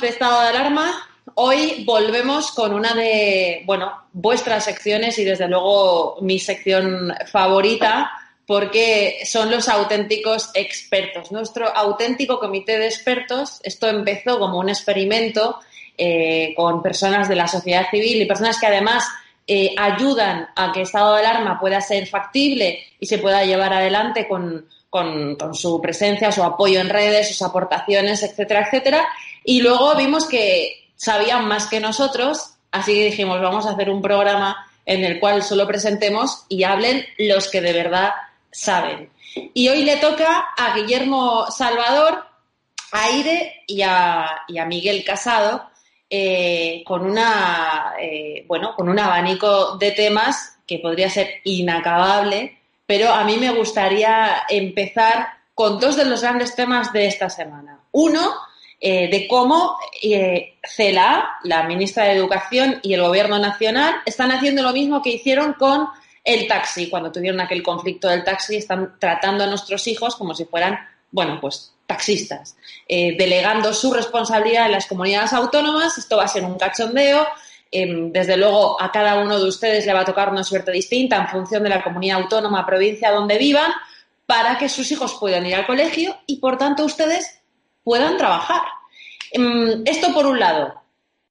De Estado de Alarma, hoy volvemos con una de, bueno, vuestras secciones y desde luego mi sección favorita porque son los auténticos expertos. Nuestro auténtico comité de expertos, esto empezó como un experimento eh, con personas de la sociedad civil y personas que además eh, ayudan a que estado de alarma pueda ser factible y se pueda llevar adelante con, con, su presencia, su apoyo en redes, sus aportaciones, etcétera, etcétera. Y luego vimos que sabían más que nosotros, así que dijimos, vamos a hacer un programa en el cual solo presentemos y hablen los que de verdad saben. Y hoy le toca a Guillermo Salvador, a Aire y a, Miguel Casado eh, con una eh, bueno con un abanico de temas que podría ser inacabable, pero a mí me gustaría empezar con dos de los grandes temas de esta semana. Uno, eh, de cómo eh, CELA, la ministra de Educación y el Gobierno Nacional están haciendo lo mismo que hicieron con el taxi. Cuando tuvieron aquel conflicto del taxi, están tratando a nuestros hijos como si fueran, bueno, pues taxistas, eh, delegando su responsabilidad en las comunidades autónomas. Esto va a ser un cachondeo. Em, desde luego, a cada uno de ustedes le va a tocar una suerte distinta en función de la comunidad autónoma, provincia donde vivan, para que sus hijos puedan ir al colegio y, por tanto, ustedes puedan trabajar. Em, esto por un lado.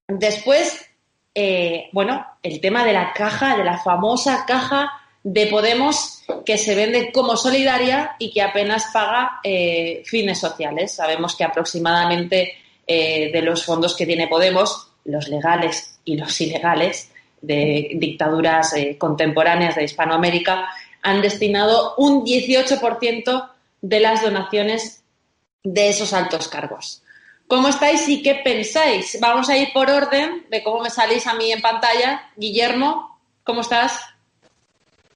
Después, eh, bueno, el tema de la caja, de la famosa caja de Podemos que se vende como solidaria y que apenas paga eh, fines sociales. Sabemos que aproximadamente eh, de los fondos que tiene Podemos, los legales y los ilegales de dictaduras contemporáneas de Hispanoamérica, han destinado un 18% de las donaciones de esos altos cargos. ¿Cómo estáis y qué pensáis? Vamos a ir por orden de cómo me salís a mí en pantalla. Guillermo, ¿cómo estás?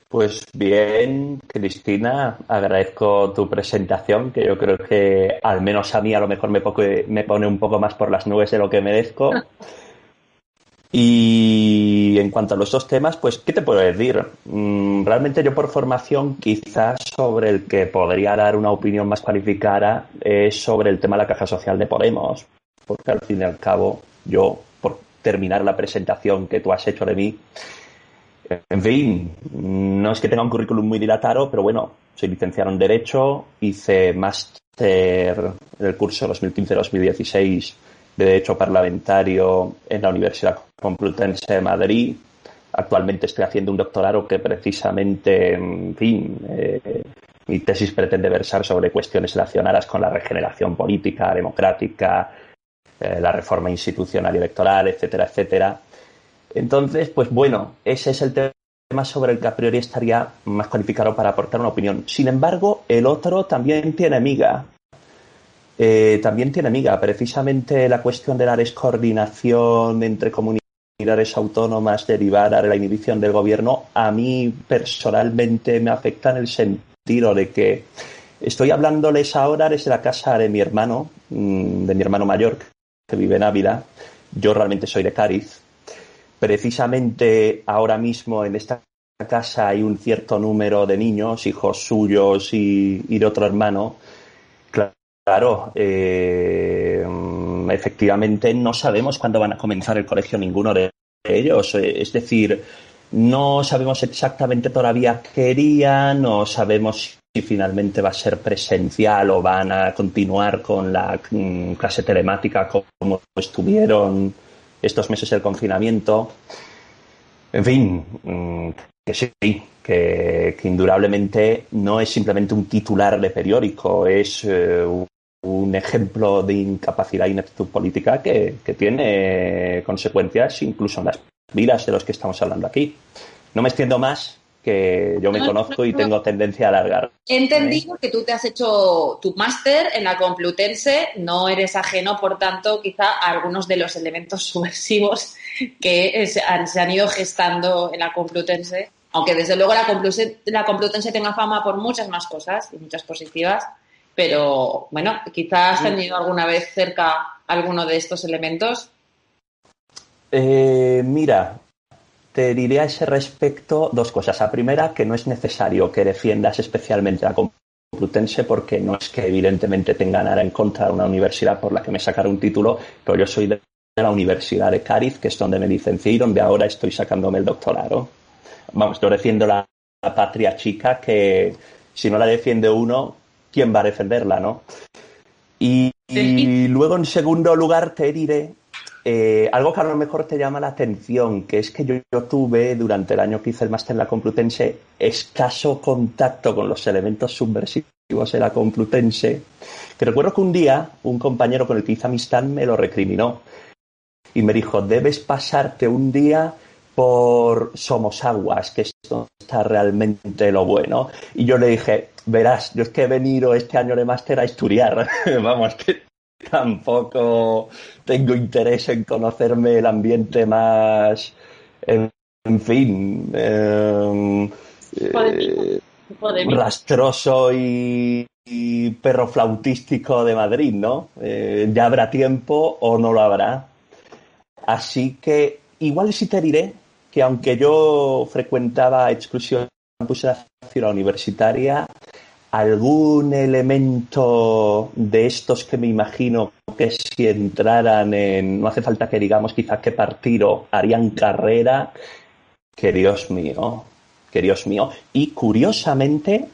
Pues bien, Cristina, agradezco tu presentación, que yo creo que al menos a mí a lo mejor me, me pone un poco más por las nubes de lo que merezco. Y en cuanto a los dos temas, pues, ¿qué te puedo decir? Mm, realmente yo por formación quizás sobre el que podría dar una opinión más cualificada es sobre el tema de la caja social de Podemos, porque al fin y al cabo yo, por terminar la presentación que tú has hecho de mí, En fin, no es que tenga un currículum muy dilatado, pero bueno, soy licenciado en Derecho, hice máster en el curso 2015-2016 de Derecho Parlamentario en la Universidad Complutense de Madrid. Actualmente estoy haciendo un doctorado que precisamente, en fin, eh, mi tesis pretende versar sobre cuestiones relacionadas con la regeneración política, democrática, eh, la reforma institucional y electoral, etcétera, etcétera. Entonces, pues bueno, ese es el tema sobre el que a priori estaría más cualificado para aportar una opinión. Sin embargo, el otro también tiene miga. Eh, también tiene miga. Precisamente la cuestión de la descoordinación entre comunidades autónomas derivada de la inhibición del gobierno, a mí personalmente me afecta en el sentido de que estoy hablándoles ahora desde la casa de mi hermano, mm, de mi hermano mayor, que vive en Ávila. Yo realmente soy de Cádiz. Precisamente ahora mismo en esta casa hay un cierto número de niños, hijos suyos y, de otro hermano. Claro, eh, efectivamente no sabemos cuándo van a comenzar el colegio ninguno de ellos. Es decir, no sabemos exactamente todavía qué harían, no sabemos si finalmente va a ser presencial o van a continuar con la mm, clase telemática como estuvieron estos meses del confinamiento. En fin, mm, que sí, que, indudablemente no es simplemente un titular de periódico, es eh, un ejemplo de incapacidad y ineptitud política que, que tiene consecuencias incluso en las vidas de los que estamos hablando aquí. No me extiendo más, que yo me conozco y tengo tendencia a alargar. He entendido que tú te has hecho tu máster en la Complutense, no eres ajeno, por tanto, quizá a algunos de los elementos subversivos que se han, ido gestando en la Complutense, aunque desde luego la Complutense, la Complutense tenga fama por muchas más cosas y muchas positivas, pero bueno, quizás has tenido alguna vez cerca alguno de estos elementos. Eh, mira, te diré a ese respecto dos cosas. La primera, que no es necesario que defiendas especialmente a Complutense porque no es que evidentemente tenga nada en contra de una universidad por la que me sacara un título, pero yo soy de la Universidad de Cádiz, que es donde me licencié y donde ahora estoy sacándome el doctorado. Vamos, yo defiendo la, patria chica que si no la defiende uno, ¿quién va a defenderla, no? y luego, en segundo lugar, te diré eh, algo que a lo mejor te llama la atención, que es que yo, tuve durante el año que hice el máster en la Complutense escaso contacto con los elementos subversivos de la Complutense, que recuerdo que un día un compañero con el que hice amistad me lo recriminó y me dijo, debes pasarte un día por Somos Aguas, que esto está realmente lo bueno. Y yo le dije, verás, yo es que he venido este año de máster a estudiar, vamos, que tampoco tengo interés en conocerme el ambiente más, en, fin, em, eh, rastroso y, perro flautístico de Madrid, ¿no? Eh, ya habrá tiempo o no lo habrá. Así que igual sí te diré que aunque yo frecuentaba de la ciudad universitaria, algún elemento de estos que me imagino que si entraran en, no hace falta que digamos quizás qué partido harían carrera, que Dios mío, que Dios mío. Y curiosamente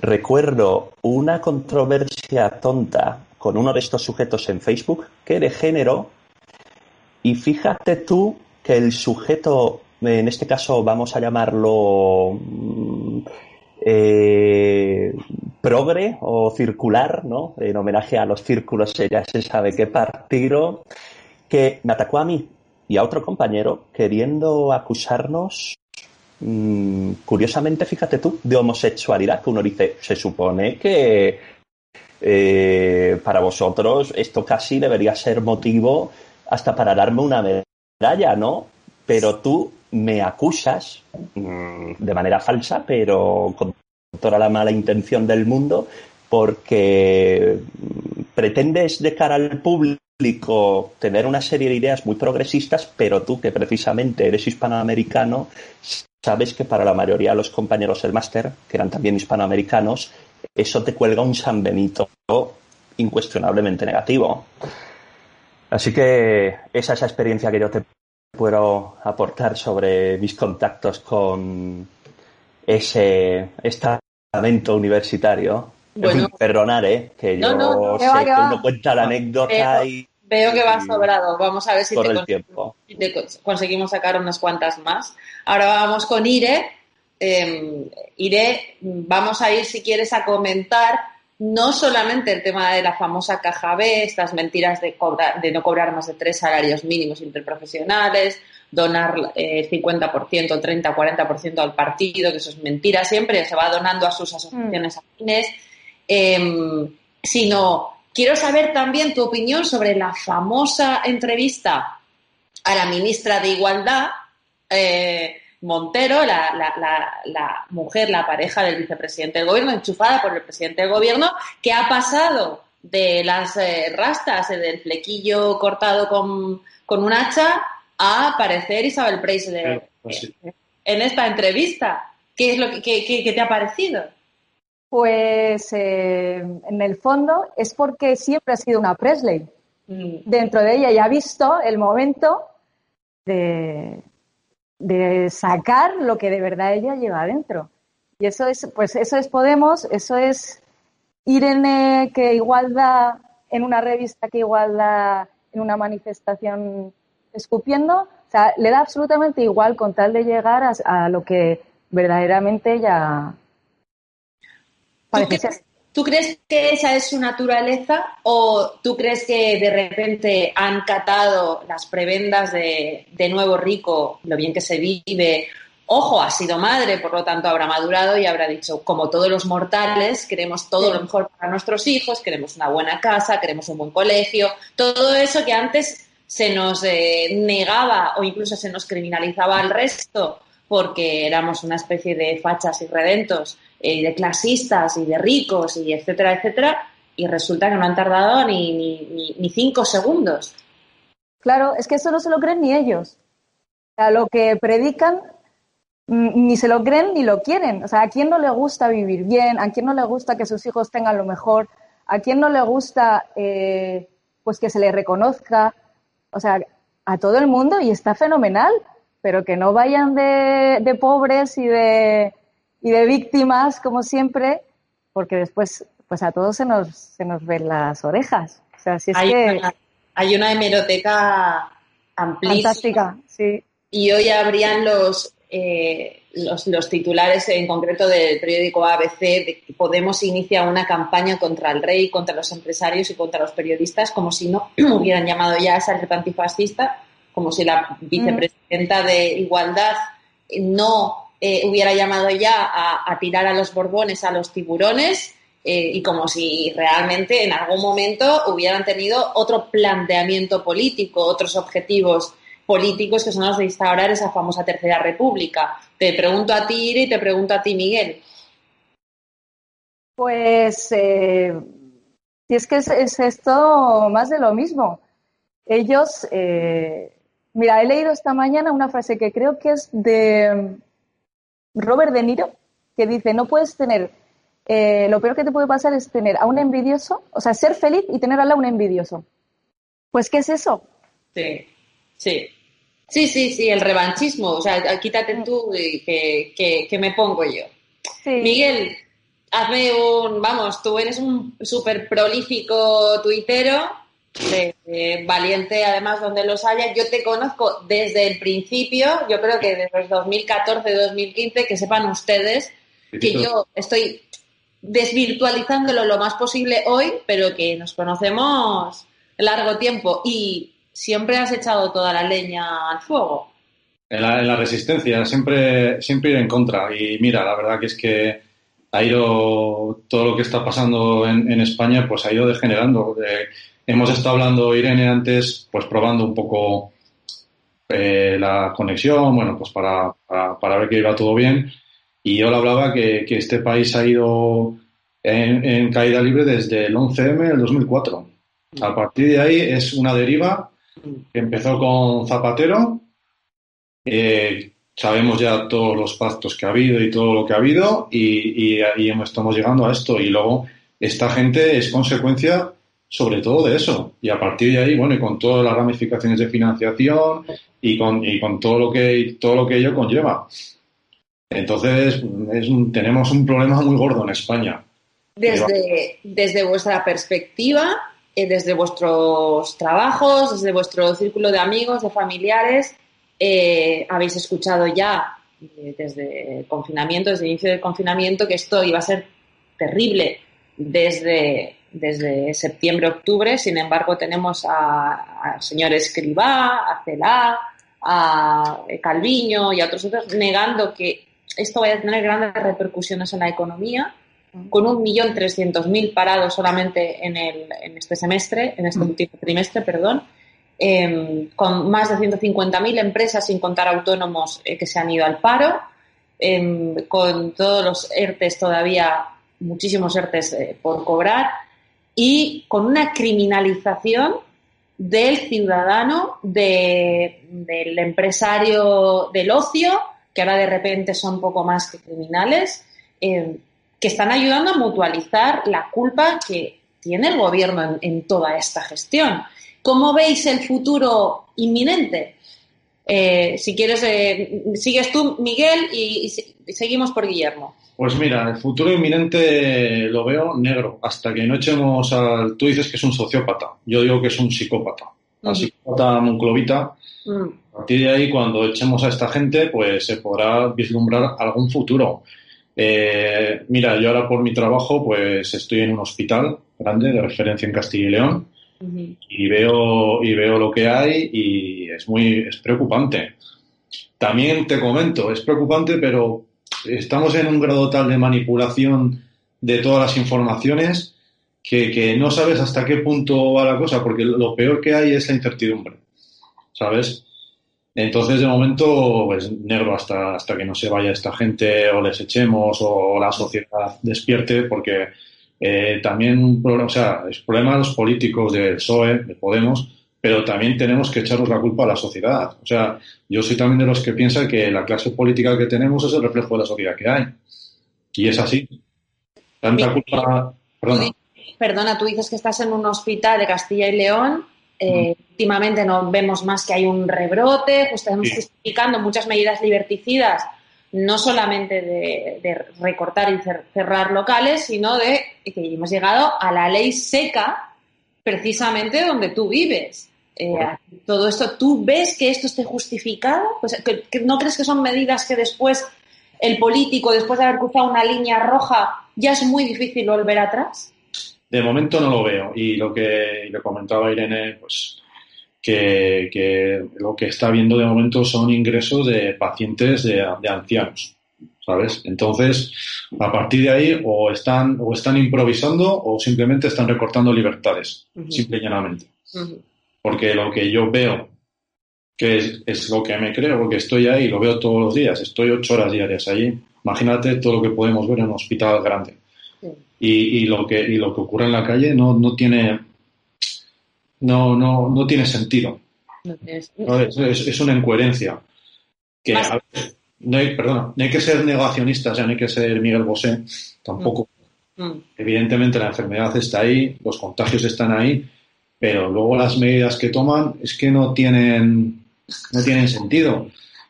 recuerdo una controversia tonta con uno de estos sujetos en Facebook que de género y fíjate tú que el sujeto, en este caso vamos a llamarlo mm, eh, progre o circular, ¿no? En homenaje a los círculos, ya se sabe qué partido, que me atacó a mí y a otro compañero queriendo acusarnos, mm, curiosamente, fíjate tú, de homosexualidad, que uno dice, se supone que eh, para vosotros esto casi debería ser motivo hasta para darme una medalla, ¿no? Pero tú me acusas mm, de manera falsa, pero con toda la mala intención del mundo, porque pretendes de cara al público tener una serie de ideas muy progresistas, pero tú que precisamente eres hispanoamericano, sabes que para la mayoría de los compañeros del máster, que eran también hispanoamericanos, eso te cuelga un San Benito incuestionablemente negativo. Así que esa es la experiencia que yo te puedo aportar sobre mis contactos con ese estamento universitario. Bueno, perdonar, ¿eh? Que yo sé que uno cuenta la anécdota y... Veo que va sobrado. Vamos a ver si te, conseguimos sacar unas cuantas más. Ahora vamos con Ire. Eh, Ire, vamos a ir, si quieres, a comentar no solamente el tema de la famosa caja B, estas mentiras de, de no cobrar más de tres salarios mínimos interprofesionales, donar eh, el 50%, 30, 40% al partido, que eso es mentira siempre, se va donando a sus asociaciones mm. afines, em, sino quiero saber también tu opinión sobre la famosa entrevista a la ministra de Igualdad, eh, Montero, la, la, la, mujer, la pareja del vicepresidente del gobierno, enchufada por el presidente del gobierno, que ha pasado de las eh, rastas, eh, del flequillo cortado con, con, un hacha, a aparecer Isabel Preisler pues en esta entrevista. ¿Qué es lo que, te ha parecido? Pues eh, en el fondo es porque siempre ha sido una Presley. Mm. Dentro de ella ya ha visto el momento de, de sacar lo que de verdad ella lleva adentro. Y eso es, pues eso es Podemos, eso es Irene que igual da en una revista, que igual da en una manifestación escupiendo. O sea, le da absolutamente igual con tal de llegar a, lo que verdaderamente ella parece ser. ¿Tú crees que esa es su naturaleza o tú crees que de repente han catado las prebendas de, nuevo rico, lo bien que se vive? Ojo, ha sido madre, por lo tanto habrá madurado y habrá dicho, como todos los mortales, queremos todo lo mejor para nuestros hijos, queremos una buena casa, queremos un buen colegio, todo eso que antes se nos eh, negaba o incluso se nos criminalizaba al resto porque éramos una especie de fachas y redentos y de clasistas y de ricos y etcétera, etcétera, y resulta que no han tardado ni, ni, ni, cinco segundos. Claro, es que eso no se lo creen ni ellos. O sea, lo que predican mm, ni se lo creen ni lo quieren. O sea, ¿a quién no le gusta vivir bien? ¿A quién no le gusta que sus hijos tengan lo mejor? ¿A quién no le gusta eh, pues que se le reconozca? O sea, a todo el mundo y está fenomenal, pero que no vayan de, de pobres y de, y de víctimas, como siempre, porque después pues a todos se nos, se nos ven las orejas. O sea, si es hay, que... una, hay una hemeroteca amplísima. Fantástica, sí. Y hoy habrían los, eh, los, los, titulares en concreto del periódico ABC de que Podemos inicia una campaña contra el rey, contra los empresarios y contra los periodistas, como si no hubieran llamado ya a esa antifascista, como si la mm. vicepresidenta de Igualdad no eh, hubiera llamado ya a, tirar a los borbones, a los tiburones, eh, y como si realmente en algún momento hubieran tenido otro planteamiento político, otros objetivos políticos que son los de instaurar esa famosa Tercera República. Te pregunto a ti, Ire, y te pregunto a ti, Miguel. Pues eh, si es que es, esto más de lo mismo. Ellos, mira, he leído esta mañana una frase que creo que es de Robert De Niro, que dice, no puedes tener, eh, lo peor que te puede pasar es tener a un envidioso, o sea, ser feliz y tener al lado un envidioso. Pues, ¿qué es eso? Sí, sí. Sí, sí, sí, el revanchismo. O sea, quítate tú y que, que, me pongo yo. Miguel, hazme un, vamos, tú eres un súper prolífico tuitero de, valiente además donde los haya. Yo te conozco desde el principio, yo creo que desde el 2014-2015, que sepan ustedes que yo estoy desvirtualizándolo lo más posible hoy, pero que nos conocemos largo tiempo y siempre has echado toda la leña al fuego. En la, resistencia, siempre, siempre ir en contra. Y mira, la verdad que es que ha ido todo lo que está pasando en, en España, pues ha ido degenerando. De, Hemos estado hablando, Irene, antes, pues probando un poco eh, la conexión, bueno, pues para, para, ver que iba todo bien. Y yo le hablaba que, que este país ha ido en, caída libre desde el 11M del 2004. A partir de ahí es una deriva que empezó con Zapatero. Eh, sabemos ya todos los pactos que ha habido y todo lo que ha habido y, y, estamos llegando a esto. Y luego esta gente es consecuencia sobre todo de eso. Y a partir de ahí, bueno, y con todas las ramificaciones de financiación y con, y con todo, lo que, todo lo que ello conlleva. Entonces, tenemos un problema muy gordo en España. Desde, desde vuestra perspectiva, eh, desde vuestros trabajos, desde vuestro círculo de amigos, de familiares, eh, habéis escuchado ya eh, desde el confinamiento, desde el inicio del confinamiento, que esto iba a ser terrible desde desde septiembre-octubre. Sin embargo, tenemos al señor Escribá, a Celá, a Calviño y a otros otros negando que esto vaya a tener grandes repercusiones en la economía, con un millón trescientos mil parados solamente en, el, en este semestre, en este mm. último trimestre, perdón, em, con más de 150.000 empresas, sin contar autónomos, eh, que se han ido al paro, em, con todos los ERTES todavía, muchísimos ERTES eh, por cobrar, y con una criminalización del ciudadano, del empresario del ocio, que ahora de repente son poco más que criminales, eh, que están ayudando a mutualizar la culpa que tiene el gobierno en, toda esta gestión. ¿Cómo veis el futuro inminente? Eh, si quieres, eh, sigues tú, Miguel, y seguimos por Guillermo. Pues mira, el futuro inminente lo veo negro, hasta que no echemos al... Tú dices que es un sociópata, yo digo que es un psicópata. Un psicópata monclovita. Mm. A partir de ahí, cuando echemos a esta gente, pues se podrá vislumbrar algún futuro. Eh, mira, yo ahora por mi trabajo, pues estoy en un hospital grande de referencia en Castilla y León y veo y veo lo que hay y es muy es preocupante. También te comento, es preocupante, pero estamos en un grado tal de manipulación de todas las informaciones que, no sabes hasta qué punto va la cosa, porque lo peor que hay es la incertidumbre, ¿sabes? Entonces, de momento, pues negro hasta, hasta que no se vaya esta gente o les echemos o la sociedad despierte, porque eh, también, o sea, es problema de los políticos del PSOE, de Podemos, pero también tenemos que echarnos la culpa a la sociedad. O sea, yo soy también de los que piensan que la clase política que tenemos es el reflejo de la sociedad que hay. Y es así. Tanta culpa. Perdona. Perdona, tú dices que estás en un hospital de Castilla y León. Eh, últimamente no vemos más que hay un rebrote, pues estamos justificando muchas medidas liberticidas, no solamente de, de, recortar y cerrar locales, sino de que hemos llegado a la ley seca precisamente donde tú vives. Eh, todo esto, ¿tú ves que esto esté justificado? Pues, ¿que, ¿No crees que son medidas que después el político, después de haber cruzado una línea roja, ya es muy difícil volver atrás? De momento no lo veo. Y lo que le comentaba Irene, pues que, lo que está viendo de momento son ingresos de pacientes de, ancianos. ¿Sabes? Entonces, a partir de ahí, o están, o están improvisando o simplemente están recortando libertades, simple y llanamente. Porque lo que yo veo, que es, lo que me creo, porque estoy ahí, lo veo todos los días, estoy ocho horas diarias allí. Imagínate todo lo que podemos ver en un hospital grande. Y, lo que, y lo que ocurre en la calle no, no tiene no, no, no tiene sentido. es, una incoherencia. Que, no hay, perdona, no hay que ser negacionistas, ya no hay que ser Miguel Bosé, tampoco. Mm. Mm. Evidentemente la enfermedad está ahí, los contagios están ahí, pero luego las medidas que toman es que no tienen, no tienen sentido.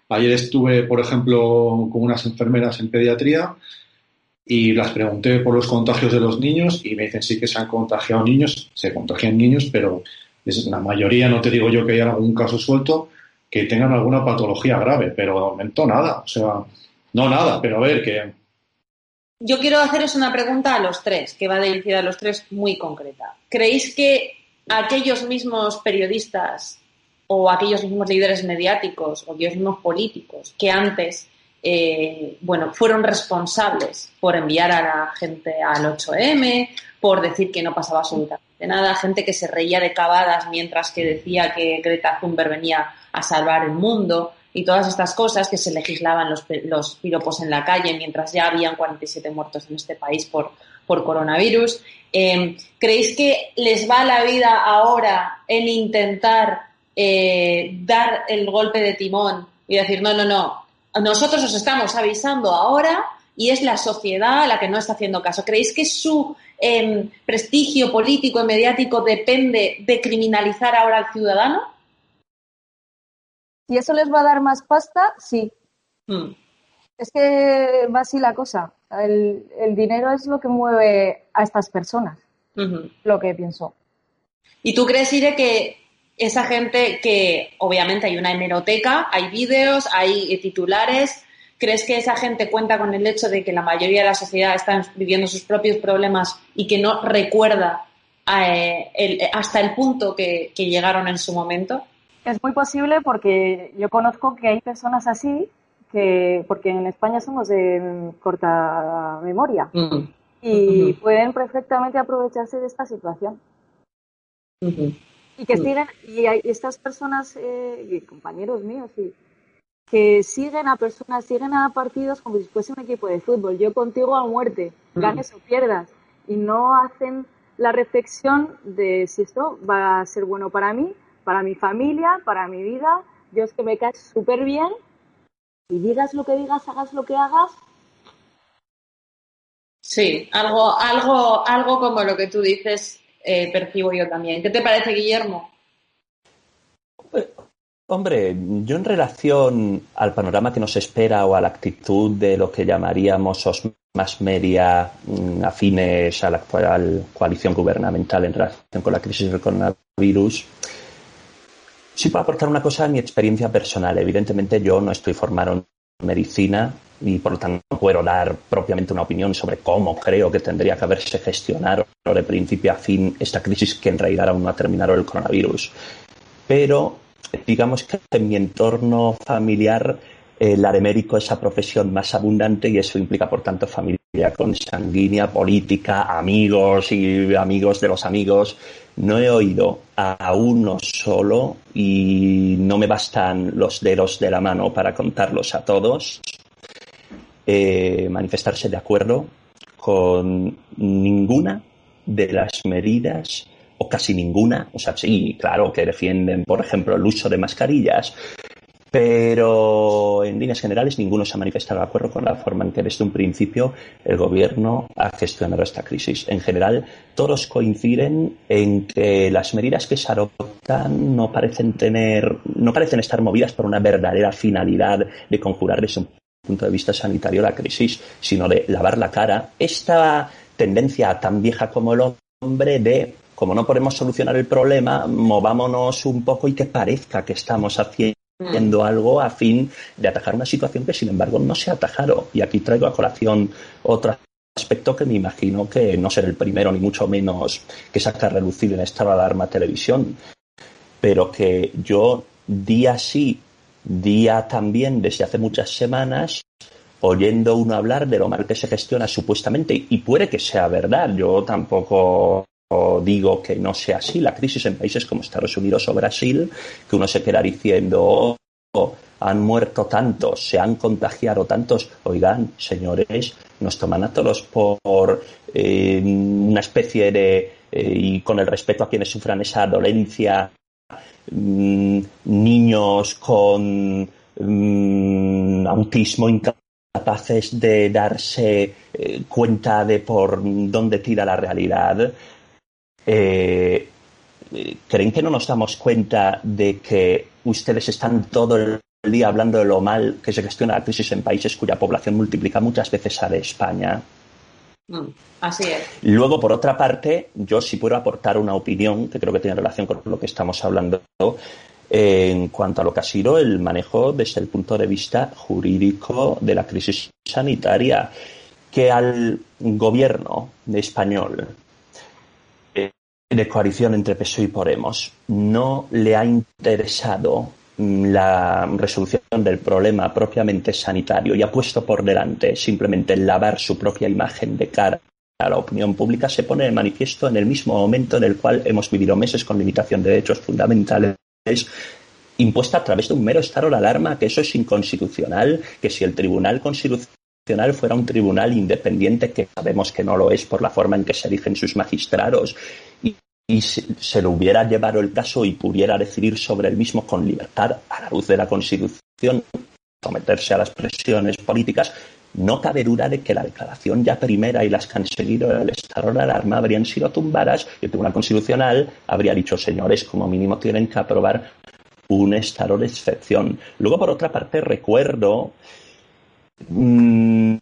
Ayer estuve, por ejemplo, con unas enfermeras en pediatría y las pregunté por los contagios de los niños y me dicen sí que se han contagiado niños, se contagian niños, pero es la mayoría, no te digo yo que haya algún caso suelto, que tengan alguna patología grave, pero de momento nada, o sea, no nada, pero a ver que... Yo quiero haceros una pregunta a los tres, que va dirigida a los tres muy concreta. ¿Creéis que aquellos mismos periodistas o aquellos mismos líderes mediáticos o aquellos mismos políticos que antes eh, bueno, fueron responsables por enviar a la gente al 8M, por decir que no pasaba absolutamente nada, gente que se reía de cavadas mientras que decía que Greta Thunberg venía a salvar el mundo y todas estas cosas que se legislaban los, los piropos en la calle mientras ya habían 47 muertos en este país por, por coronavirus. Eh, ¿Creéis que les va la vida ahora en intentar eh, dar el golpe de timón y decir, no, no, no, nosotros os estamos avisando ahora y es la sociedad la que no está haciendo caso. ¿Creéis que su em, prestigio político y mediático depende de criminalizar ahora al ciudadano? Si eso les va a dar más pasta, sí. Mm. Es que va así la cosa. El, el dinero es lo que mueve a estas personas, lo que pienso. ¿Y tú crees, Ire, que esa gente que obviamente hay una hemeroteca, hay vídeos, hay titulares, ¿crees que esa gente cuenta con el hecho de que la mayoría de la sociedad está viviendo sus propios problemas y que no recuerda eh, el- hasta el punto que, que llegaron en su momento? Es muy posible porque yo conozco que hay personas así, que porque en España somos de corta memoria Mm. y pueden perfectamente aprovecharse de esta situación. Y que Mm. siguen, y hay estas personas eh, y compañeros míos y que siguen a personas, siguen a partidos como si fuese un equipo de fútbol. Yo contigo a muerte, Mm. ganes o pierdas. Y no hacen la reflexión de si esto va a ser bueno para mí, para mi familia, para mi vida. Yo es que me caes súper bien y digas lo que digas, hagas lo que hagas. Sí, algo, algo, algo como lo que tú dices eh, percibo yo también. ¿Qué te parece, Guillermo? Hombre, yo en relación al panorama que nos espera o a la actitud de lo que llamaríamos los más media mm, afines a la actual coalición gubernamental en relación con la crisis del coronavirus, sí puedo aportar una cosa a mi experiencia personal. Evidentemente yo no estoy formado en medicina y por lo tanto no puedo dar propiamente una opinión sobre cómo creo que tendría que haberse gestionado de principio a fin esta crisis que en realidad aún no ha terminado el coronavirus. Pero digamos que en mi entorno familiar eh, la de médico es la profesión más abundante y eso implica, por tanto, familia consanguínea, política, amigos y amigos de los amigos. No he oído a uno solo y no me bastan los dedos de la mano para contarlos a todos eh, manifestarse de acuerdo con ninguna de las medidas o casi ninguna, o sea, sí, claro que defienden, por ejemplo, el uso de mascarillas, pero en líneas generales ninguno se ha manifestado de acuerdo con la forma en que desde un principio el gobierno ha gestionado esta crisis. En general, todos coinciden en que las medidas que se adoptan no parecen tener, no parecen estar movidas por una verdadera finalidad de conjurar desde un punto de vista sanitario la crisis, sino de lavar la cara. Esta tendencia tan vieja como el hombre de como no podemos solucionar el problema, movámonos un poco y que parezca que estamos haciendo algo a fin de atajar una situación que, sin embargo, no se ha atajado. Y aquí traigo a colación otro aspecto que me imagino que no será el primero, ni mucho menos que saca a relucir en esta alarma televisión, pero que yo día sí, día también, desde hace muchas semanas, oyendo uno hablar de lo mal que se gestiona supuestamente, y puede que sea verdad, yo tampoco digo que no sea así, la crisis en países como Estados Unidos o Brasil, que uno se queda diciendo, oh, han muerto tantos, se han contagiado tantos, oigan, señores, nos toman a todos por eh, una especie de, eh, y con el respeto a quienes sufran esa dolencia, mmm, niños con mmm, autismo incapaces de darse eh, cuenta de por dónde tira la realidad. Eh, ¿Creen que no nos damos cuenta de que ustedes están todo el día hablando de lo mal que se gestiona la crisis en países cuya población multiplica muchas veces a de España? Mm, así es. Luego, por otra parte, yo sí puedo aportar una opinión que creo que tiene relación con lo que estamos hablando en cuanto a lo que ha sido el manejo desde el punto de vista jurídico de la crisis sanitaria, que al gobierno español de coalición entre PSOE y Podemos. No le ha interesado la resolución del problema propiamente sanitario y ha puesto por delante simplemente lavar su propia imagen de cara a la opinión pública, se pone de manifiesto en el mismo momento en el cual hemos vivido meses con limitación de derechos fundamentales impuesta a través de un mero estado de alarma, que eso es inconstitucional, que si el Tribunal Constitucional fuera un tribunal independiente, que sabemos que no lo es por la forma en que se eligen sus magistrados, y, se, se, lo hubiera llevado el caso y pudiera decidir sobre el mismo con libertad a la luz de la Constitución, someterse a las presiones políticas, no cabe duda de que la declaración ya primera y las que han seguido el estado de alarma habrían sido tumbadas y el Tribunal Constitucional habría dicho, señores, como mínimo tienen que aprobar un estado de excepción. Luego, por otra parte, recuerdo mm,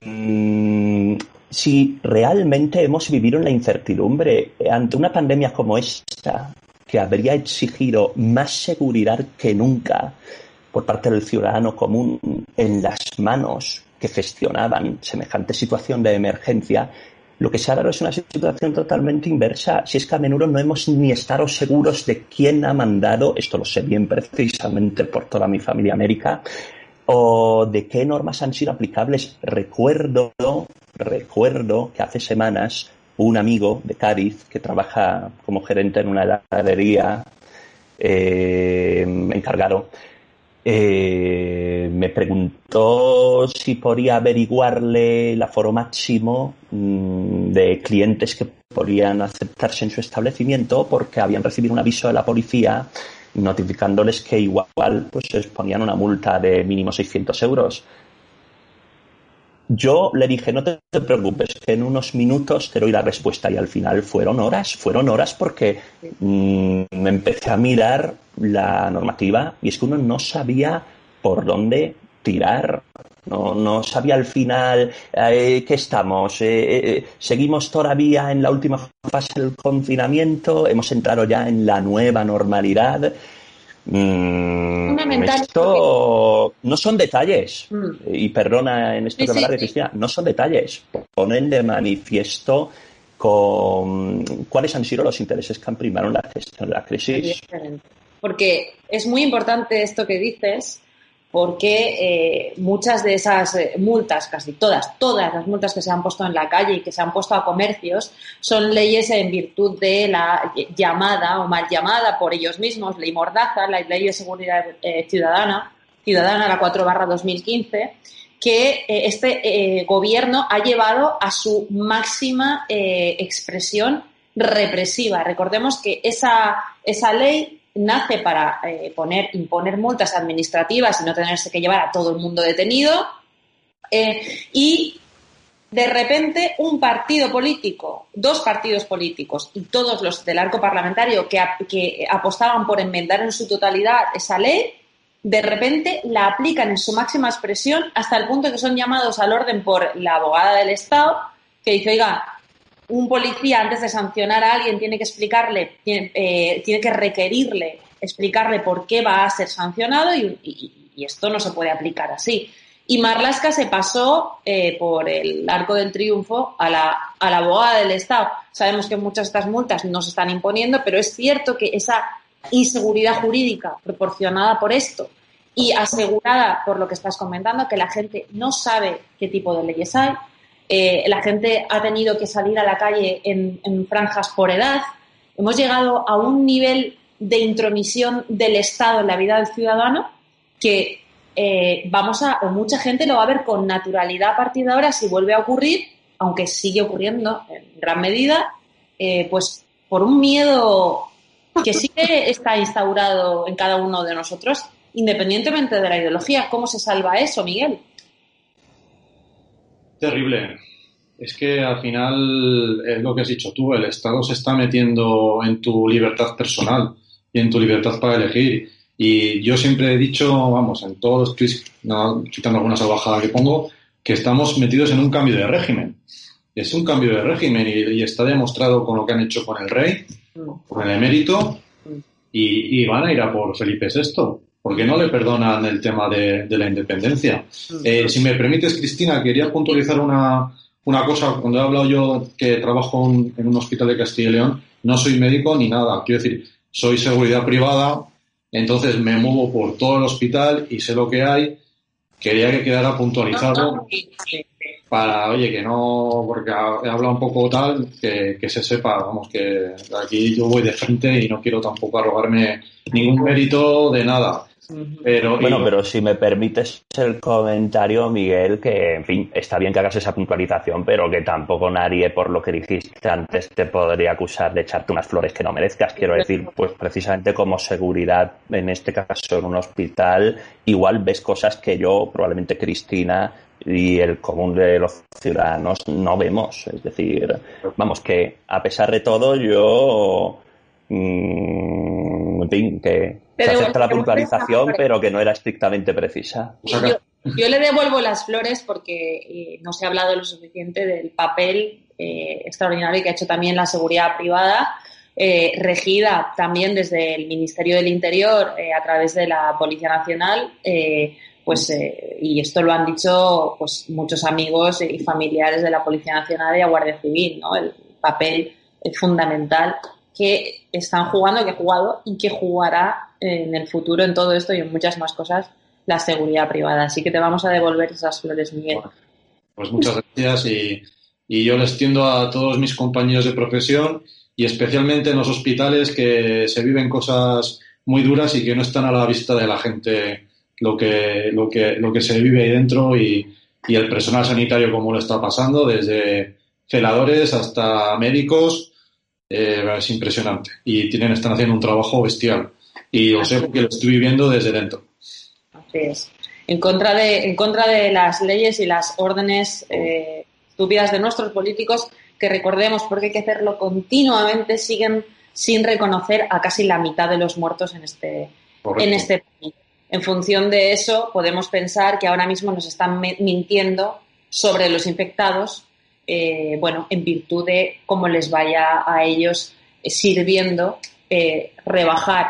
si realmente hemos vivido en la incertidumbre ante una pandemia como esta, que habría exigido más seguridad que nunca por parte del ciudadano común en las manos que gestionaban semejante situación de emergencia, lo que se ha dado es una situación totalmente inversa. Si es que a menudo no hemos ni estado seguros de quién ha mandado, esto lo sé bien precisamente por toda mi familia América, o de qué normas han sido aplicables. Recuerdo, recuerdo que hace semanas un amigo de Cádiz que trabaja como gerente en una heladería eh, encargado eh, me preguntó si podía averiguarle el aforo máximo mm, de clientes que podían aceptarse en su establecimiento porque habían recibido un aviso de la policía notificándoles que igual pues les ponían una multa de mínimo 600 euros. Yo le dije, no te preocupes, que en unos minutos te doy la respuesta y al final fueron horas, fueron horas porque mm, me empecé a mirar la normativa y es que uno no sabía por dónde tirar. No, no sabía al final eh, qué estamos. Eh, eh, seguimos todavía en la última fase del confinamiento. Hemos entrado ya en la nueva normalidad. Mm, esto no son detalles, mm. y perdona en esto que me de Cristina, no son detalles. Ponen de manifiesto con cuáles han sido los intereses que han primado en la gestión de la crisis. Porque es muy importante esto que dices, porque eh, muchas de esas eh, multas, casi todas, todas las multas que se han puesto en la calle y que se han puesto a comercios, son leyes en virtud de la llamada o mal llamada por ellos mismos, ley Mordaza, la ley de seguridad eh, ciudadana, ciudadana, la 4 barra 2015, que este gobierno ha llevado a su máxima expresión represiva. Recordemos que esa, esa ley nace para eh, poner, imponer multas administrativas y no tenerse que llevar a todo el mundo detenido. Eh, y de repente un partido político, dos partidos políticos y todos los del arco parlamentario que, que apostaban por enmendar en su totalidad esa ley, de repente la aplican en su máxima expresión hasta el punto que son llamados al orden por la abogada del Estado, que dice, oiga, un policía antes de sancionar a alguien tiene que explicarle, tiene, eh, que requerirle, explicarle por qué va a ser sancionado y, esto no se puede aplicar así. Y Marlasca se pasó eh, por el arco del triunfo a la, a la abogada del Estado. Sabemos que muchas de estas multas no se están imponiendo, pero es cierto que esa inseguridad jurídica proporcionada por esto y asegurada por lo que estás comentando, que la gente no sabe qué tipo de leyes hay, eh, la gente ha tenido que salir a la calle en, franjas por edad. Hemos llegado a un nivel de intromisión del Estado en la vida del ciudadano que eh, vamos a, o mucha gente lo va a ver con naturalidad a partir de ahora si vuelve a ocurrir, aunque sigue ocurriendo en gran medida, eh, pues por un miedo que sí que está instaurado en cada uno de nosotros, independientemente de la ideología. ¿Cómo se salva eso, Miguel? Terrible. Es que al final es lo que has dicho tú, el Estado se está metiendo en tu libertad personal y en tu libertad para elegir. Y yo siempre he dicho, vamos, en todos los tweets, no, quitando alguna salvajada que pongo, que estamos metidos en un cambio de régimen. Es un cambio de régimen y, está demostrado con lo que han hecho con el rey, con el emérito, y, y van a ir a por Felipe VI porque no le perdonan el tema de, la independencia. Eh, si me permites, Cristina, quería puntualizar una, cosa. Cuando he hablado yo que trabajo en un hospital de Castilla y León, no soy médico ni nada. Quiero decir, soy seguridad privada, entonces me muevo por todo el hospital y sé lo que hay. Quería que quedara puntualizado para, oye, que no, porque he hablado un poco tal, que, que se sepa, vamos, que aquí yo voy de frente y no quiero tampoco arrogarme ningún mérito de nada. Pero, bueno, pero si me permites el comentario, Miguel, que en fin, está bien que hagas esa puntualización, pero que tampoco nadie, por lo que dijiste antes, te podría acusar de echarte unas flores que no merezcas. Quiero decir, pues precisamente como seguridad, en este caso en un hospital, igual ves cosas que yo, probablemente Cristina, y el común de los ciudadanos no vemos. Es decir, vamos, que a pesar de todo yo, mm, en fin, que se acepta la puntualización, pero que no era estrictamente precisa. Yo, yo le devuelvo las flores porque eh, no se ha hablado lo suficiente del papel eh, extraordinario que ha hecho también la seguridad privada, eh, regida también desde el Ministerio del Interior a través de la Policía Nacional pues, y esto lo han dicho pues, muchos amigos y familiares de la Policía Nacional y la Guardia Civil, ¿no? El papel fundamental que están jugando, que ha jugado y que jugará en el futuro en todo esto y en muchas más cosas la seguridad privada. Así que te vamos a devolver esas flores, Miguel. pues muchas gracias y, y yo les tiendo a todos mis compañeros de profesión y especialmente en los hospitales que se viven cosas muy duras y que no están a la vista de la gente lo que, lo que, lo que se vive ahí dentro y, y el personal sanitario como lo está pasando, desde celadores hasta médicos, eh, es impresionante. Y tienen, están haciendo un trabajo bestial. Y lo sé porque lo estoy viviendo desde dentro. Así es. En contra de, en contra de las leyes y las órdenes eh, estúpidas de nuestros políticos, que recordemos, porque hay que hacerlo continuamente, siguen sin reconocer a casi la mitad de los muertos en este, en este país. En función de eso, podemos pensar que ahora mismo nos están mintiendo sobre los infectados, eh, bueno, en virtud de cómo les vaya a ellos sirviendo eh, rebajar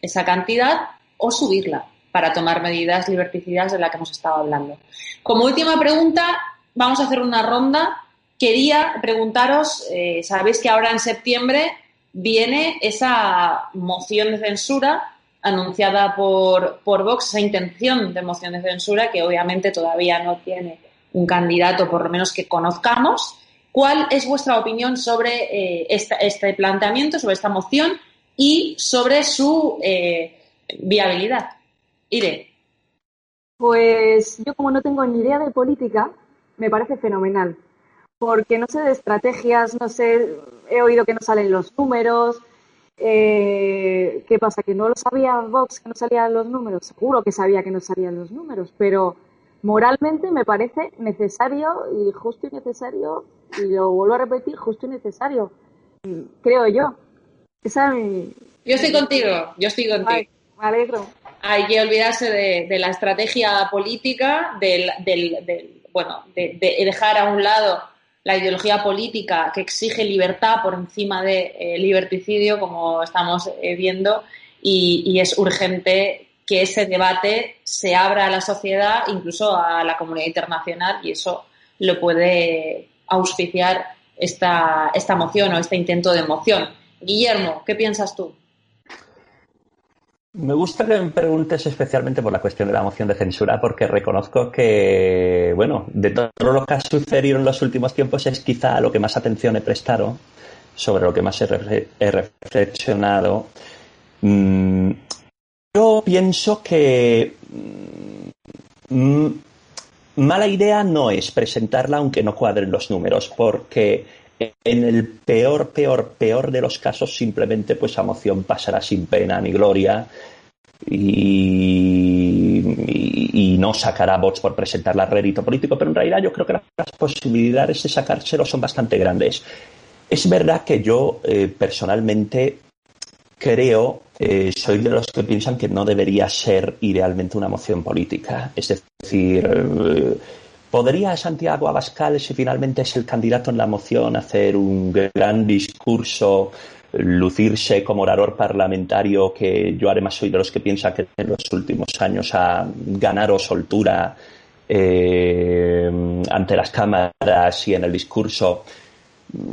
esa cantidad o subirla para tomar medidas liberticidas de las que hemos estado hablando. Como última pregunta, vamos a hacer una ronda. Quería preguntaros, eh, sabéis que ahora en septiembre viene esa moción de censura anunciada por, por Vox, esa intención de moción de censura que obviamente todavía no tiene un candidato, por lo menos que conozcamos. ¿Cuál es vuestra opinión sobre eh, este planteamiento, sobre esta moción y sobre su eh, viabilidad? Irene. Pues yo como no tengo ni idea de política, me parece fenomenal, porque no sé de estrategias, no sé, he oído que no salen los números, eh, ¿Qué pasa? ¿Que no lo sabía Vox que no salían los números? Seguro que sabía que no salían los números, pero moralmente me parece necesario y justo y necesario, y lo vuelvo a repetir, justo y necesario, creo yo. Esa Yo estoy contigo, yo estoy contigo. me alegro. Hay que olvidarse de, la estrategia política, del, del, bueno, de dejar a un lado la ideología política que exige libertad por encima de eh, liberticidio, como estamos eh, viendo, y, es urgente que ese debate se abra a la sociedad, incluso a la comunidad internacional, y eso lo puede auspiciar esta, esta moción o este intento de moción. Guillermo, ¿qué piensas tú? Me gusta que me preguntes especialmente por la cuestión de la moción de censura, porque reconozco que, bueno, de todo lo que ha sucedido en los últimos tiempos es quizá lo que más atención he prestado, sobre lo que más he, reflexionado. Mm, yo pienso que mm, mala idea no es presentarla aunque no cuadren los números, porque en el peor, peor, peor de los casos, simplemente pues la moción pasará sin pena ni gloria y, no sacará votos por presentarla a rédito político, pero en realidad yo creo que las posibilidades de sacárselo son bastante grandes. Es verdad que yo eh, personalmente creo, eh, soy de los que piensan que no debería ser idealmente una moción política. Es decir, eh, ¿Podría Santiago Abascal, si finalmente es el candidato en la moción, hacer un gran discurso, lucirse como orador parlamentario, que yo además soy de los que piensa que en los últimos años ha ganado soltura eh, ante las cámaras y en el discurso?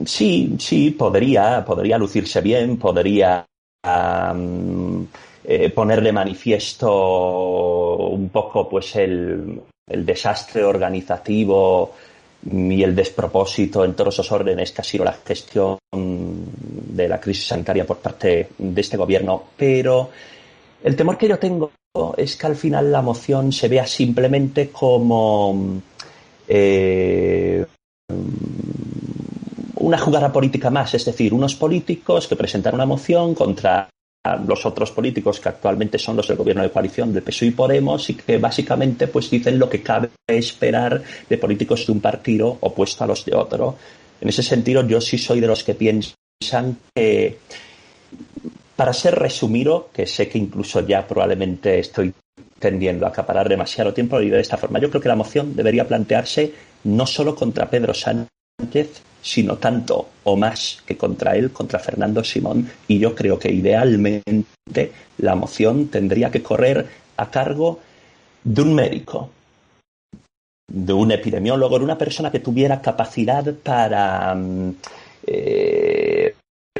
Sí, sí, podría, podría lucirse bien, podría eh, poner de manifiesto un poco pues el, el desastre organizativo y el despropósito en todos esos órdenes que ha sido la gestión de la crisis sanitaria por parte de este gobierno. Pero el temor que yo tengo es que al final la moción se vea simplemente como eh, una jugada política más, es decir, unos políticos que presentan una moción contra los otros políticos que actualmente son los del gobierno de coalición de PSOE y Podemos y que básicamente pues dicen lo que cabe esperar de políticos de un partido opuesto a los de otro. En ese sentido, yo sí soy de los que piensan que, para ser resumido, que sé que incluso ya probablemente estoy tendiendo a acaparar demasiado tiempo, diré de esta forma. Yo creo que la moción debería plantearse no solo contra Pedro Sánchez, sino tanto o más que contra él, contra Fernando Simón, y yo creo que idealmente la moción tendría que correr a cargo de un médico, de un epidemiólogo, de una persona que tuviera capacidad para, mm, eh,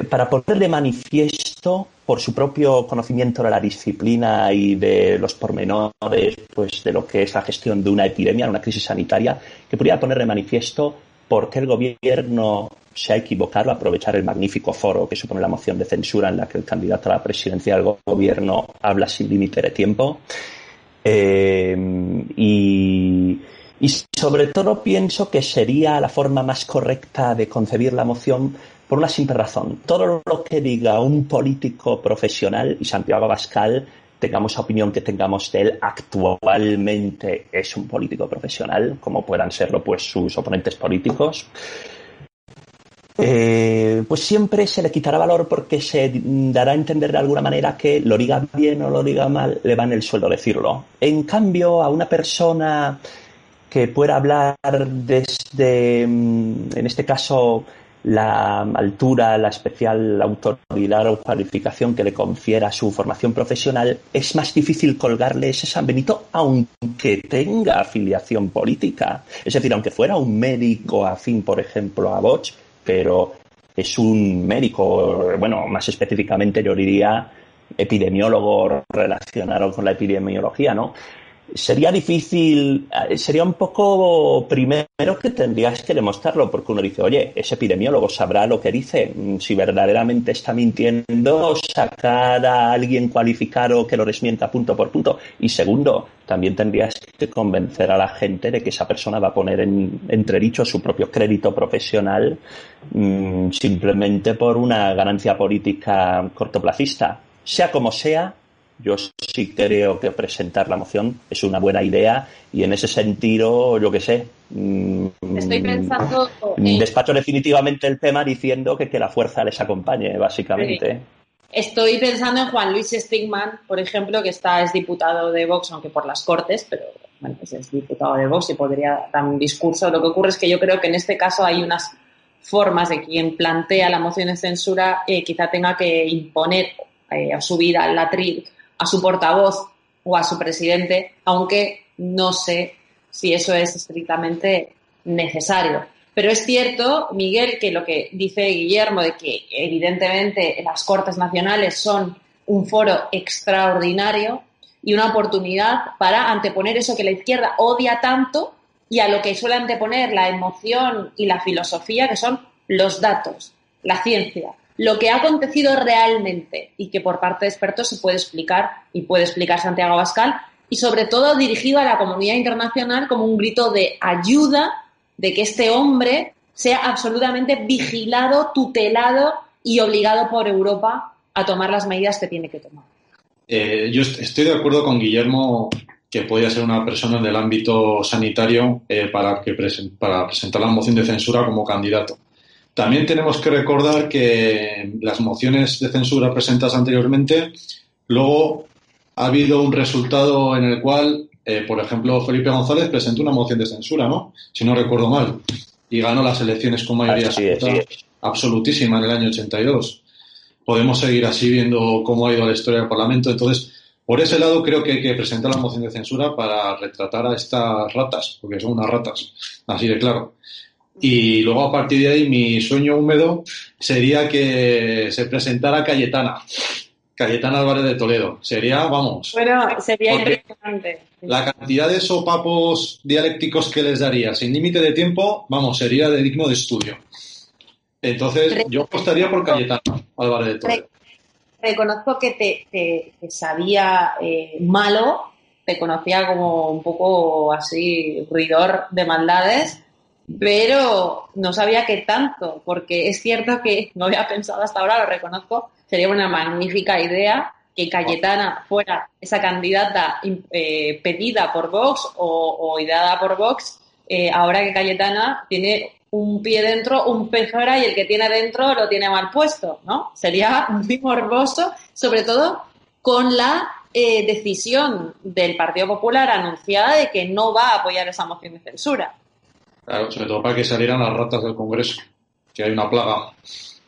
para poner de manifiesto por su propio conocimiento de la disciplina y de los pormenores pues, de lo que es la gestión de una epidemia, una crisis sanitaria, que pudiera poner de manifiesto por qué el gobierno se ha equivocado a aprovechar el magnífico foro que supone la moción de censura en la que el candidato a la presidencia del gobierno habla sin límite de tiempo. Eh, y y sobre todo pienso que sería la forma más correcta de concebir la moción por una simple razón. Todo lo que diga un político profesional, y Santiago Abascal, tengamos la opinión que tengamos de él, actualmente es un político profesional, como puedan serlo pues sus oponentes políticos. Eh, pues siempre se le quitará valor porque se dará a entender de alguna manera que lo diga bien o lo diga mal, le va en el sueldo decirlo. En cambio, a una persona que pueda hablar desde, mm, en este caso, la altura, la especial autoridad o cualificación que le confiera su formación profesional, es más difícil colgarle ese San Benito aunque tenga afiliación política. Es decir, aunque fuera un médico afín, por ejemplo, a Bosch, pero es un médico, bueno, más específicamente yo diría epidemiólogo relacionado con la epidemiología, ¿no? Sería difícil, eh, sería un poco primero que tendrías que demostrarlo, porque uno dice, oye, ese epidemiólogo sabrá lo que dice, mm, si verdaderamente está mintiendo, sacar a alguien cualificado que lo desmienta punto por punto. Y segundo, también tendrías que convencer a la gente de que esa persona va a poner en entredicho su propio crédito profesional mm, simplemente por una ganancia política cortoplacista. Sea como sea, yo sí creo que presentar la moción es una buena idea y en ese sentido, yo qué sé. Mm, Estoy pensando. Despacho definitivamente el tema diciendo que, que la fuerza les acompañe, básicamente. Estoy pensando en Juan Luis Stigman, por ejemplo, que está, es diputado de Vox, aunque por las Cortes, pero bueno, pues es diputado de Vox y podría dar un discurso. Lo que ocurre es que yo creo que en este caso hay unas formas de quien plantea la moción de censura eh, quizá tenga que imponer eh, a su vida al atril a su portavoz o a su presidente, aunque no sé si eso es estrictamente necesario. Pero es cierto, Miguel, que lo que dice Guillermo de que evidentemente las Cortes Nacionales son un foro extraordinario y una oportunidad para anteponer eso que la izquierda odia tanto y a lo que suele anteponer la emoción y la filosofía, que son los datos, la ciencia, lo que ha acontecido realmente y que por parte de expertos se puede explicar y puede explicar Santiago Abascal y sobre todo dirigido a la comunidad internacional como un grito de ayuda de que este hombre sea absolutamente vigilado, tutelado y obligado por Europa a tomar las medidas que tiene que tomar. Eh, yo estoy de acuerdo con Guillermo que podía ser una persona del ámbito sanitario eh, para, que para presentar la moción de censura como candidato. También tenemos que recordar que las mociones de censura presentadas anteriormente, luego ha habido un resultado en el cual, eh, por ejemplo, Felipe González presentó una moción de censura, ¿no? Si no recuerdo mal, y ganó las elecciones con mayoría absolutísima en el año 82. Podemos seguir así viendo cómo ha ido la historia del Parlamento. Entonces, por ese lado creo que hay que presentar la moción de censura para retratar a estas ratas, porque son unas ratas, así de claro. Y luego a partir de ahí mi sueño húmedo sería que se presentara Cayetana. Cayetana Álvarez de Toledo. Sería, vamos. Bueno, sería interesante. La cantidad de sopapos dialécticos que les daría sin límite de tiempo, vamos, sería de digno de estudio. Entonces, yo apostaría por Cayetana Álvarez de Toledo. Reconozco que te, sabía eh, malo, te conocía como un poco así, ruidor de maldades pero no sabía qué tanto, porque es cierto que no había pensado hasta ahora, lo reconozco, sería una magnífica idea que Cayetana fuera esa candidata eh, pedida por Vox o, o ideada por Vox, eh, ahora que Cayetana tiene un pie dentro, un pez fuera y el que tiene dentro lo tiene mal puesto, ¿no? Sería muy morboso, sobre todo con la eh, decisión del Partido Popular anunciada de que no va a apoyar esa moción de censura. Claro, sobre todo para que salieran las ratas del Congreso, que hay una plaga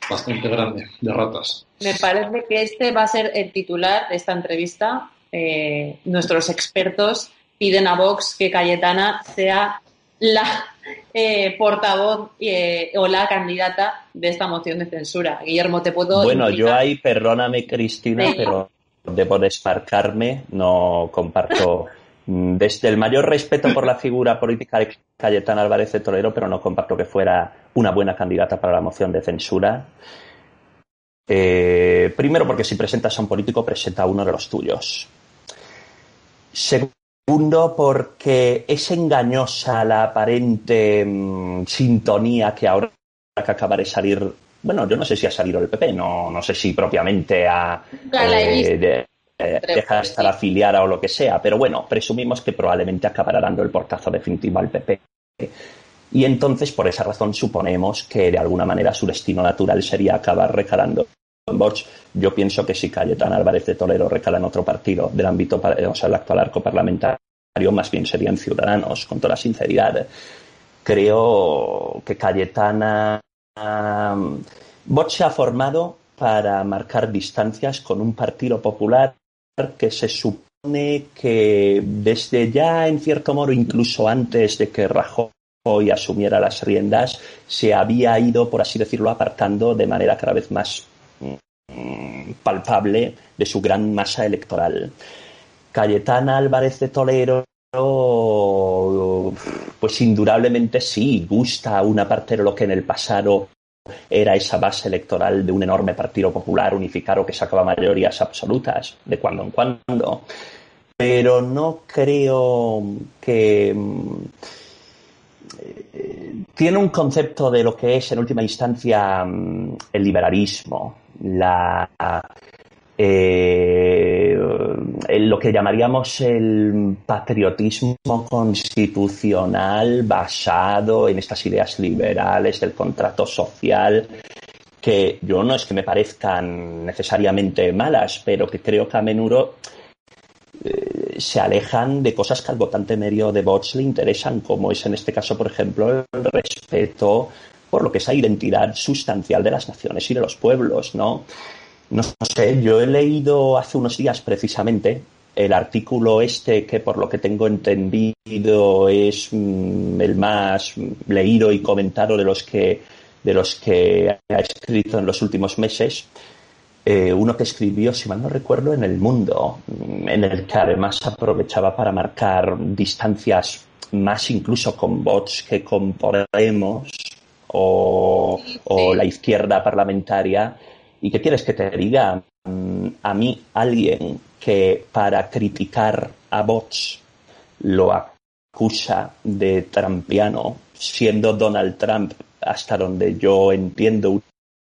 bastante grande de ratas. Me parece que este va a ser el titular de esta entrevista. Eh, nuestros expertos piden a Vox que Cayetana sea la eh, portavoz eh, o la candidata de esta moción de censura. Guillermo, te puedo. Bueno, yo ahí, perdóname, Cristina, pero debo desmarcarme, no comparto. Mm, desde el mayor respeto por la figura política de Cayetana Álvarez de Toledo, pero no comparto que fuera una buena candidata para la moción de censura. Eh, primero, porque si presentas a un político, presenta a uno de los tuyos. Segundo, porque es engañosa la aparente mm, sintonía que ahora que acaba de salir bueno, yo no sé si ha salido el PP, no, no sé si propiamente ha eh, de, eh, deja de estar afiliada o lo que sea, pero bueno, presumimos que probablemente acabará dando el portazo definitivo al PP. Y entonces, por esa razón, suponemos que de alguna manera su destino natural sería acabar recalando en Vox. Yo pienso que si Cayetana Álvarez de Toledo recala en otro partido del ámbito, o sea, el actual arco parlamentario, más bien serían Ciudadanos, con toda sinceridad. Creo que Cayetana Vox se ha formado para marcar distancias con un partido popular que se supone que desde ya, en cierto modo, incluso antes de que Rajoy asumiera las riendas, se había ido, por así decirlo, apartando de manera cada vez más mm, palpable de su gran masa electoral. Cayetana Álvarez de Toledo pues indudablemente sí, gusta a una parte de lo que en el pasado era esa base electoral de un enorme partido popular unificado que sacaba mayorías absolutas de cuando en cuando. Pero no creo que mm, eh, tiene un concepto de lo que es en última instancia mm, el liberalismo, la eh, lo que llamaríamos el patriotismo constitucional basado en estas ideas liberales del contrato social, que yo no es que me parezcan necesariamente malas, pero que creo que a menudo eh, se alejan de cosas que al votante medio de Vox le interesan, como es en este caso, por ejemplo, el respeto por lo que es la identidad sustancial de las naciones y de los pueblos, ¿no? No sé, yo he leído hace unos días precisamente el artículo este que por lo que tengo entendido es mm, el más leído y comentado de los que de los que ha escrito en los últimos meses. Eh, uno que escribió, si mal no recuerdo, en El Mundo, mm, en el que además aprovechaba para marcar distancias más incluso con bots que con Podemos o, o la izquierda parlamentaria ¿Y qué quieres que te diga? Mm, a mí alguien que para criticar a bots lo acusa de trampiano, siendo Donald Trump, hasta donde yo entiendo,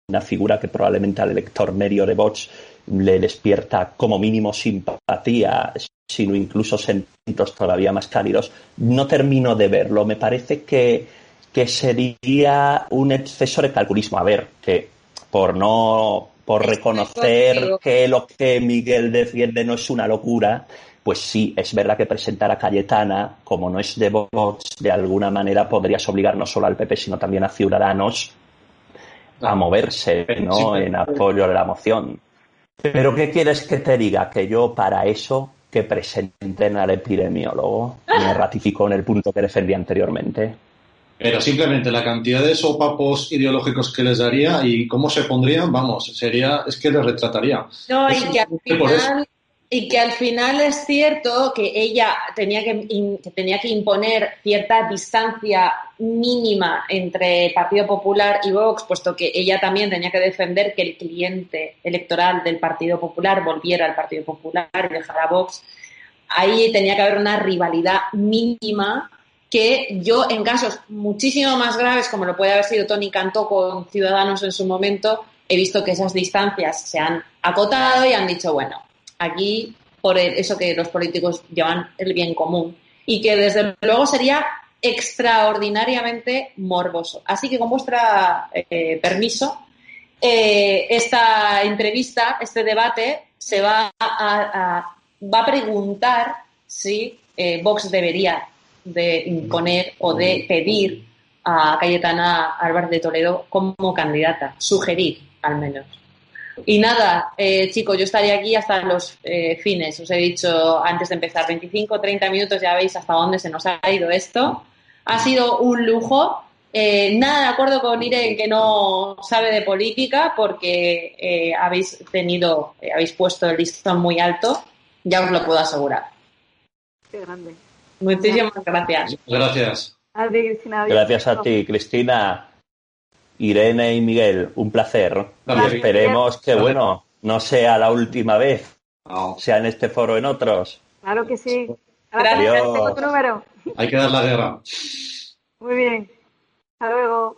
una figura que probablemente al elector medio de bots le despierta como mínimo simpatía, sino incluso sentimientos todavía más cálidos, no termino de verlo. Me parece que, que sería un exceso de calculismo. A ver, que por no por reconocer que lo que Miguel defiende no es una locura, pues sí, es verdad que presentar a Cayetana, como no es de Vox, de alguna manera podrías obligar no solo al PP, sino también a Ciudadanos a moverse ¿no? en apoyo de la moción. Pero ¿qué quieres que te diga? Que yo para eso que presenten al epidemiólogo me ratifico en el punto que defendí anteriormente. Pero simplemente la cantidad de sopapos ideológicos que les daría y cómo se pondrían, vamos, sería, es que les retrataría. No, y que, al final, y que al final es cierto que ella tenía que, tenía que imponer cierta distancia mínima entre Partido Popular y Vox, puesto que ella también tenía que defender que el cliente electoral del Partido Popular volviera al Partido Popular y dejara a Vox. Ahí tenía que haber una rivalidad mínima que yo en casos muchísimo más graves, como lo puede haber sido Tony Cantó con Ciudadanos en su momento, he visto que esas distancias se han acotado y han dicho, bueno, aquí por eso que los políticos llevan el bien común y que desde luego sería extraordinariamente morboso. Así que con vuestro eh, permiso, eh, esta entrevista, este debate, se va a, va a preguntar si eh, Vox debería de imponer o de pedir a Cayetana Álvarez de Toledo como candidata, sugerir al menos. Y nada, eh, chicos, yo estaría aquí hasta los eh, fines. Os he dicho antes de empezar, 25, 30 minutos, ya veis hasta dónde se nos ha ido esto. Ha sido un lujo. Eh, nada de acuerdo con Irene que no sabe de política porque habéis tenido, habéis puesto el listón muy alto, ya os lo puedo asegurar. Qué grande. Muchísimas gracias. Gracias. Gracias a ti, Cristina. Irene y Miguel, un placer. esperemos que, bueno, no sea la última vez, sea en este foro en otros. Claro que sí. Gracias. Tengo tu número. Hay que dar la guerra. Muy bien. Hasta luego.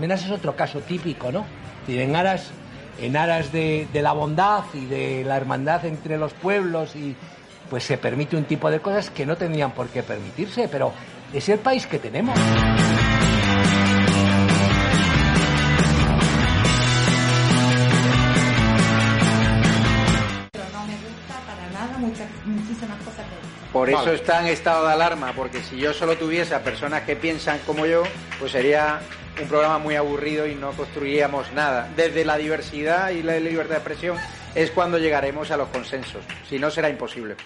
Menas es otro caso típico, ¿no? En aras, en aras de, la bondad y de la hermandad entre los pueblos y pues se permite un tipo de cosas que no tendrían por qué permitirse, pero es el país que tenemos. Por eso está en estado de alarma, porque si yo solo tuviese a personas que piensan como yo, pues sería un programa muy aburrido y no construiríamos nada. Desde la diversidad y la libertad de expresión es cuando llegaremos a los consensos, si no será imposible.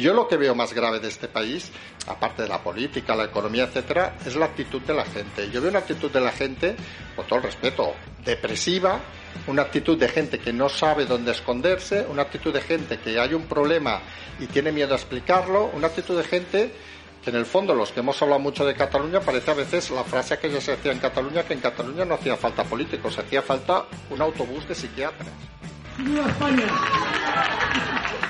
Y yo lo que veo más grave de este país, aparte de la política, la economía, etcétera, es la actitud de la gente. Yo veo una actitud de la gente, con todo el respeto, depresiva, una actitud de gente que no sabe dónde esconderse, una actitud de gente que hay un problema y tiene miedo a explicarlo, una actitud de gente que en el fondo los que hemos hablado mucho de Cataluña parece a veces la frase que ya se decía en Cataluña que en Cataluña no hacía falta políticos, hacía falta un autobús de psiquiatras. España!